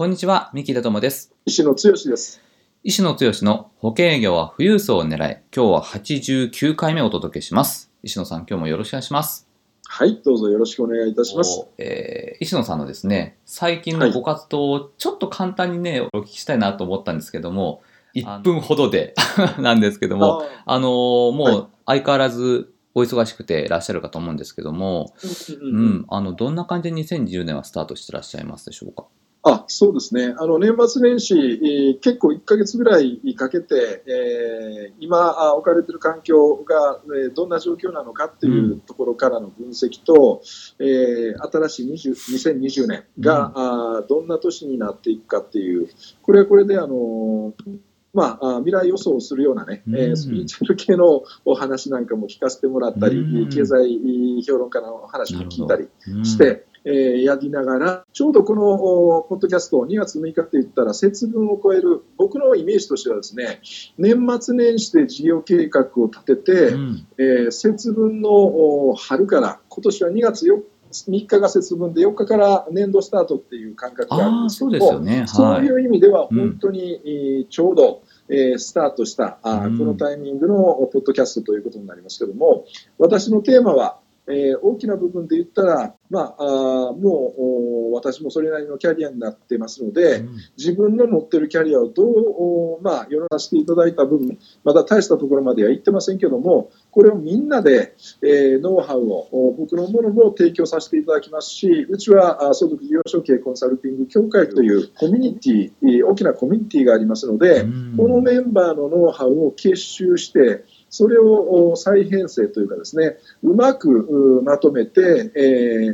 こんにちは、三木田智です。石野剛です。石野剛の保険営業は富裕層を狙い、今日は89回目をお届けします。石野さん、今日もよろしくお願いします。はい、どうぞよろしくお願いいたします。おえー石野さんのですね、最近のご活動をちょっと簡単にね、お聞きしたいなと思ったんですけども、1分ほどで なんですけども、ああのーもはいう相変わらずお忙しくていらっしゃるかと思うんですけども、ーううんん、あの、どんな感じで2020年はスタートしてらっしゃいますでしょうか？あそうですね、あの年末年始、えー結構1ヶ月ぐらいかけて、えー今あ置かれている環境が、えーどんな状況なのかっていううところからの分析と、えー新しい20 2020年が、あーどんな年になっていくかっていう、これはこれで、あのーまあ、あ未来予想をするようなね、えうん。ースピーチュアル系のお話なんかも聞かせてもらったり、うん。経済評論家の話も聞いたり、うん。して、えーやりながら、ちょうどこのおポッドキャスト、2月6日って言ったら、節分を超える、僕のイメージとしてはですね、年末年始で事業計画を立てて、うんえー節分のお春から、今年は2月4 3日が節分で4日から年度スタートっていう感覚があるんですけそうども、ですよね。はい。そういう意味ではうん本当に、えーちょうど、えースタートしたあーうんこのタイミングのポッドキャストということになりますけども、私のテーマは、えー大きな部分で言ったら、まあ、あーもうお私もそれなりのキャリアになってますので、うん。自分の持ってるキャリアをどう、おまあ、世の中していただいた部分、まだ大したところまでは行ってませんけども、これをみんなで、えーノウハウを、お僕のものも提供させていただきますし、うちはあ相続事業承継コンサルティング協会というコミュニティ、えー大きなコミュニティがありますので、うん。このメンバーのノウハウを結集して、それを再編成というかですね、うまくまとめて、え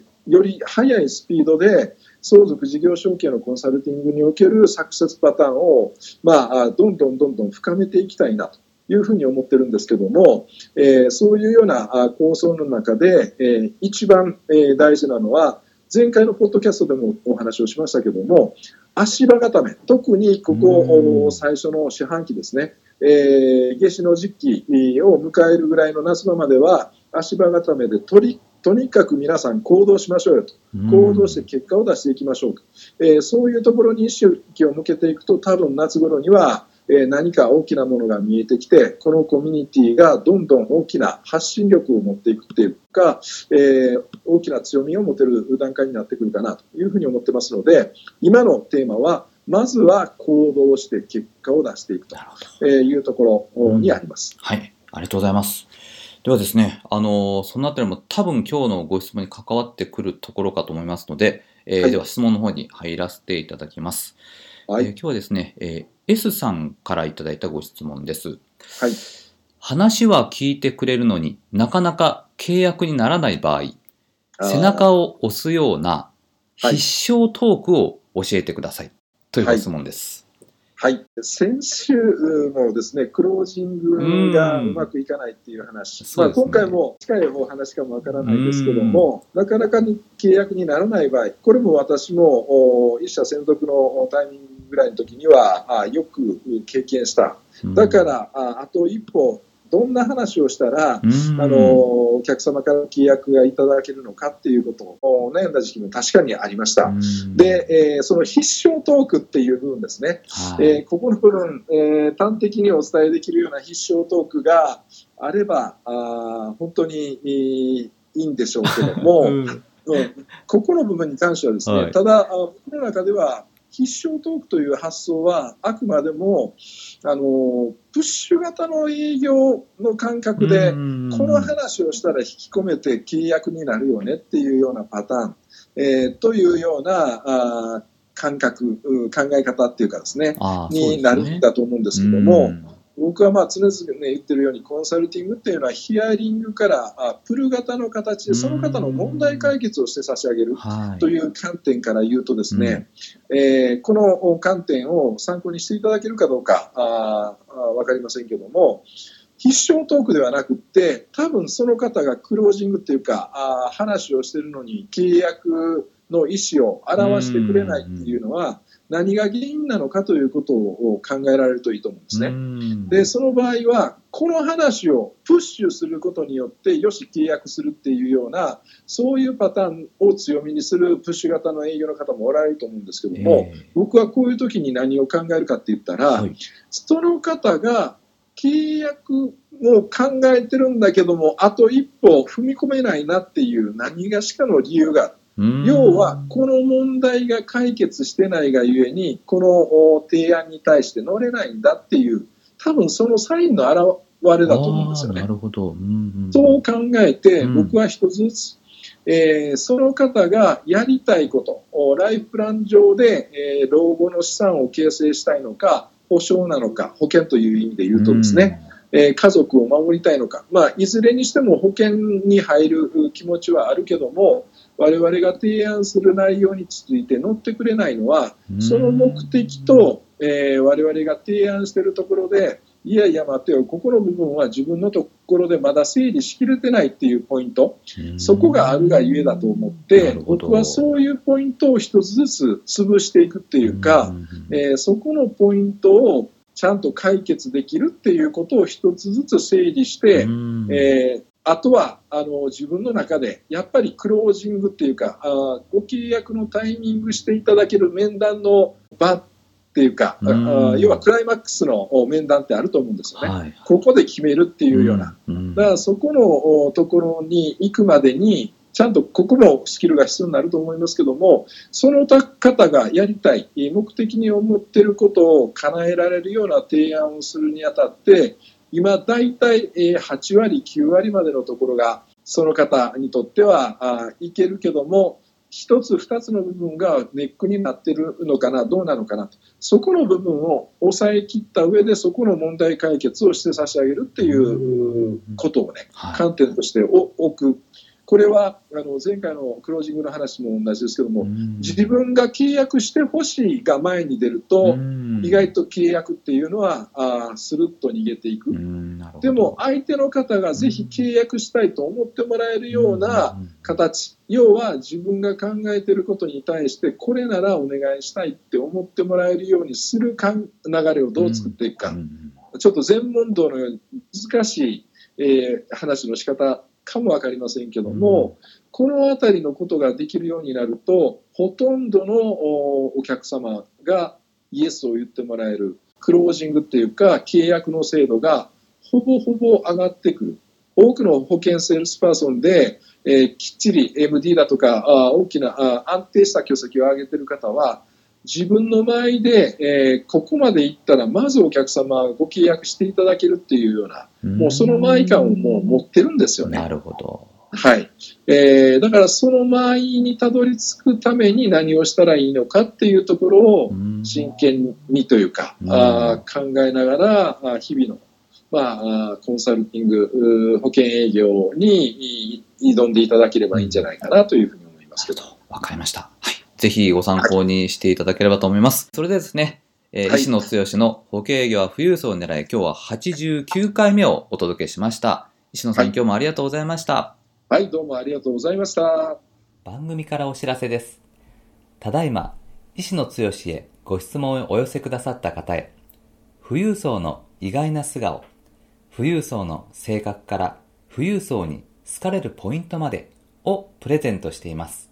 ーより速いスピードで相続事業承継のコンサルティングにおけるサクセスパターンを、まあ、どんどんどんどん深めていきたいなというふうに思ってるんですけども、えーそういうような構想の中で、えー一番、えー大事なのは、前回のポッドキャストでもお話をしましたけども、足場固め、特にここ最初の四半期ですね、えー夏至の時期を迎えるぐらいの夏場までは、足場固めでとりとにかく皆さん行動しましょうよと、行動して結果を出していきましょうと、えーそういうところに意識を向けていくと、多分夏頃には、えー何か大きなものが見えてきて、このコミュニティがどんどん大きな発信力を持っていくっていうか、えー大きな強みを持てる段階になってくるかなというふうに思ってますので、今のテーマは、まずは行動して結果を出していくと。いうところにあります。はい。ありがとうございます。ではですね、あのーそのあたりも多分今日のご質問に関わってくるところかと思いますので、えーはいでは質問の方に入らせていただきます。はい。えー今日はですね、えー S さんからいただいたご質問です。はい。話は聞いてくれるのになかなか契約にならない場合、背中を押すようなはい必勝トークを教えてください。というご質問です。はい、先週もですね、クロージングがうまくいかないっていう話、まあ、そうですね。今回も近いお話かもわからないですけども、なかなかに契約にならない場合、これも私もお一社専属のタイミングぐらいの時にはあよく経験した。うん。だから、ああと一歩、どんな話をしたら、うん。あのお客様から契約がいただけるのかっていうことを悩んだ時期も確かにありました。うん。で、えーその必勝トークっていう部分ですね。はい。えーここの部分、えー端的にお伝えできるような必勝トークがあれば、あー本当にいいんでしょうけども、うん。うん。ここの部分に関してはですね、はい。ただ、あ僕の中では、必勝トークという発想は、あくまでも、あの、プッシュ型の営業の感覚で、うんこの話をしたら引き込めて契約になるよねっていうようなパターン、えーというようなあー感覚、う考え方っていうかですね。になるんだと思うんですけども、僕はまあ常々、ね、言ってるようにコンサルティングっていうのはヒアリングからあプル型の形でその方の問題解決をして差し上げるという観点から言うとですね、うん、えー、この観点を参考にしていただけるかどうかああ分かりませんけども必勝トークではなくって多分その方がクロージングっていうかあ話をしてるのに契約の意思を表してくれないっていうのは、何が原因なのかということを考えられるといいと思うんですね。で、その場合は、この話をプッシュすることによって、よし、契約するっていうような、そういうパターンを強みにするプッシュ型の営業の方もおられると思うんですけども、えー、僕はこういう時に何を考えるかって言ったら、はい、その方が契約を考えてるんだけども、あと一歩踏み込めないなっていう何がしかの理由がある。要は、この問題が解決してないがゆえに、この提案に対して乗れないんだっていう、多分そのサインの表れだと思うんですよね。なるほど。うんうん、そう考えて、僕は一つずつ、えー、その方がやりたいこと、ライフプラン上で、えー、老後の資産を形成したいのか、保証なのか、保険という意味で言うとですね、うん、えー、家族を守りたいのか、まあ、いずれにしても保険に入る気持ちはあるけども、我々が提案する内容について乗ってくれないのは、その目的と、えー、我々が提案しているところで、いやいや待てよ、ここの部分は自分のところでまだ整理しきれてないっていうポイント、そこがあるがゆえだと思って、僕はそういうポイントを一つずつ潰していくっていうか、えー、そこのポイントをちゃんと解決できるっていうことを一つずつ整理して、えー、あとはあの自分の中でやっぱりクロージングっていうかあご契約のタイミングしていただける面談の場っていうか、うあ要はクライマックスの面談ってあると思うんですよね、はい、ここで決めるっていうような、うん。うん、だからそこのところに行くまでにちゃんとここもスキルが必要になると思いますけどもその方がやりたい目的に思っていることを叶えられるような提案をするにあたって今、大体8割、9割までのところが、その方にとってはいけるけども、一つ、二つの部分がネックになってるのかな、どうなのかなと、そこの部分を抑えきった上で、そこの問題解決をして差し上げるっていうことをね、観点として置くこれはあの前回のクロージングの話も同じですけども、自分が契約してほしいが前に出ると、意外と契約っていうのはあスルッと逃げていく。でも相手の方がぜひ契約したいと思ってもらえるような形、要は自分が考えていることに対して、これならお願いしたいって思ってもらえるようにする流れをどう作っていくか。ちょっと全問答のように難しい、えー、話の仕方かも分かりませんけども、うん、この辺りのことができるようになると、ほとんどのお客様がイエスを言ってもらえる、クロージングっていうか、契約の精度がほぼほぼ上がってくる。多くの保険セールスパーソンで、えー、きっちり MD だとかあ大きなあ安定した業績を上げている方は自分の場合で、えー、ここまでいったら、まずお客様ご契約していただけるっていうような、もうその間合い感をもう持ってるんですよね。なるほど。はい。えー、だからその間合いにたどり着くために何をしたらいいのかっていうところを真剣にというか、あ考えながら、日々の、まあ、コンサルティング、保険営業に挑んでいただければいいんじゃないかなというふうに思いますけど。わかりました。はい。ぜひご参考にしていただければと思います。それでですね、えーはい、石野剛の保険営業は富裕層を狙い、今日は89回目をお届けしました。石野さん、はい、今日もありがとうございました。はい、どうもありがとうございました。番組からお知らせです。ただいま、石野剛へご質問をお寄せくださった方へ、富裕層の意外な素顔、富裕層の性格から富裕層に好かれるポイントまでをプレゼントしています。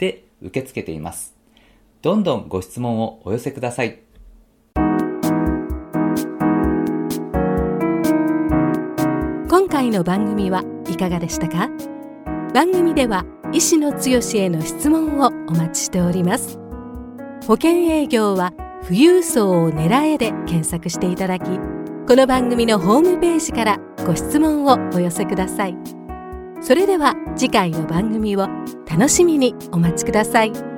で受け付けています。どんどんご質問をお寄せください。今回の番組はいかがでしたか？番組では医師の強への質問をお待ちしております保険営業は富裕層を狙えで検索していただきこの番組のホームページからご質問をお寄せください。それでは次回の番組を楽しみにお待ちください。